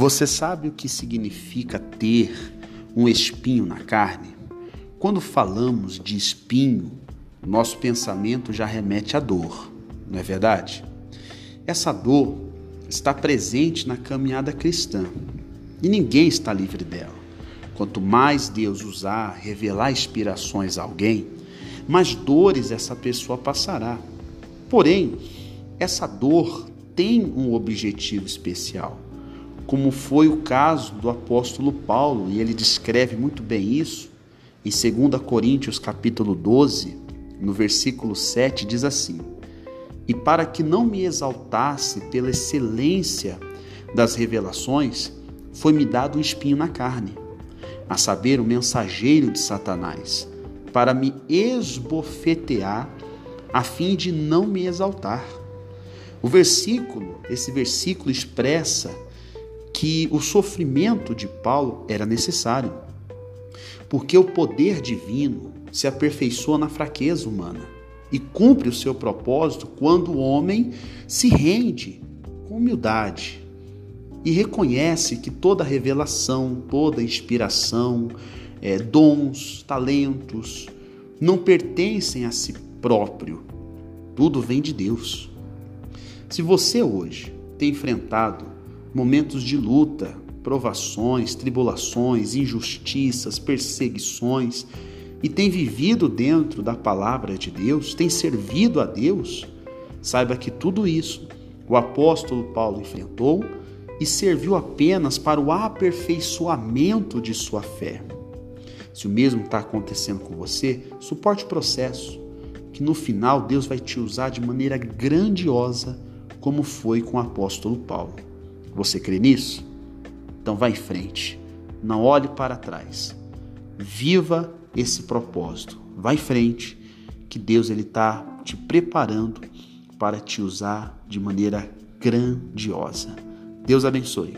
Você sabe o que significa ter um espinho na carne? Quando falamos de espinho, nosso pensamento já remete à dor, não é verdade? Essa dor está presente na caminhada cristã e ninguém está livre dela. Quanto mais Deus usar, revelar inspirações a alguém, mais dores essa pessoa passará. Porém, essa dor tem um objetivo especial como foi o caso do apóstolo Paulo, e ele descreve muito bem isso em 2 Coríntios capítulo 12, no versículo 7 diz assim: "E para que não me exaltasse pela excelência das revelações, foi-me dado um espinho na carne, a saber, o mensageiro de Satanás, para me esbofetear, a fim de não me exaltar." O versículo, esse versículo expressa que o sofrimento de Paulo era necessário, porque o poder divino se aperfeiçoa na fraqueza humana e cumpre o seu propósito quando o homem se rende com humildade e reconhece que toda revelação, toda inspiração, é, dons, talentos não pertencem a si próprio, tudo vem de Deus. Se você hoje tem enfrentado momentos de luta, provações, tribulações, injustiças, perseguições e tem vivido dentro da palavra de Deus, tem servido a Deus, saiba que tudo isso o apóstolo Paulo enfrentou e serviu apenas para o aperfeiçoamento de sua fé. Se o mesmo está acontecendo com você, suporte o processo, que no final Deus vai te usar de maneira grandiosa, como foi com o apóstolo Paulo. Você crê nisso? Então vá em frente. Não olhe para trás. Viva esse propósito. Vá em frente, que Deus ele está te preparando para te usar de maneira grandiosa. Deus abençoe.